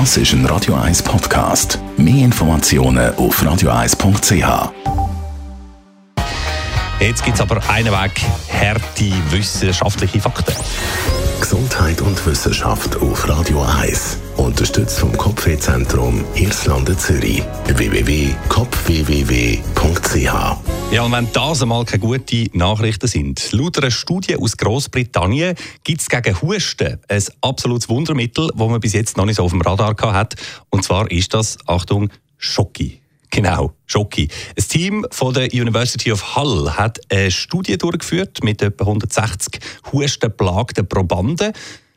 Das ist ein Radio 1 Podcast. Mehr Informationen auf radio1.ch. Jetzt gibt es aber einen Weg, harte wissenschaftliche Fakten. Gesundheit und Wissenschaft auf Radio 1. Unterstützt vom Kopfwehzentrum Irlande Zürich. www.kopfwww.ch Ja, und wenn das einmal keine guten Nachrichten sind. Laut einer Studie aus Großbritannien gibt es gegen Husten ein absolutes Wundermittel, das man bis jetzt noch nicht so auf dem Radar hat. Und zwar ist das, Achtung, Schocki. Genau, Schocki. Ein Team von der University of Hull hat eine Studie durchgeführt mit etwa 160 hustenplagten Probanden.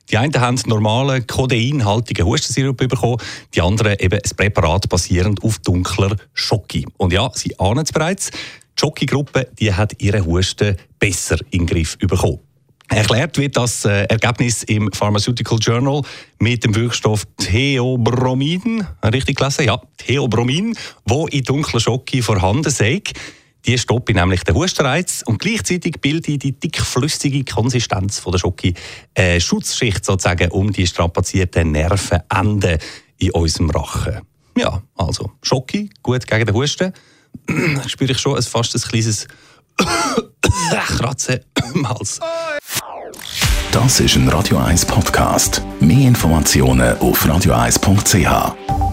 Die einen haben normalen kodeinhaltigen Hustensirup bekommen, die anderen eben ein Präparat basierend auf dunkler Schocki. Und ja, Sie ahnen es bereits, die Schocki-Gruppe die hat ihren Husten besser in den Griff bekommen. Erklärt wird das äh, Ergebnis im Pharmaceutical Journal mit dem Wirkstoff Theobromin. Richtig gelesen? Ja, Theobromin, wo in dunkler Schocke vorhanden sei. Die stoppen nämlich den Hustenreiz und gleichzeitig bildet die dickflüssige Konsistenz von der Schocke eine Schutzschicht sozusagen um die strapazierten Nervenenden in unserem Rachen. Ja, also Schocke, gut gegen den Husten. spüre ich schon ein fast ein kleines Kratzen im Hals. Das ist ein Radio 1 Podcast. Mehr Informationen auf radio1.ch.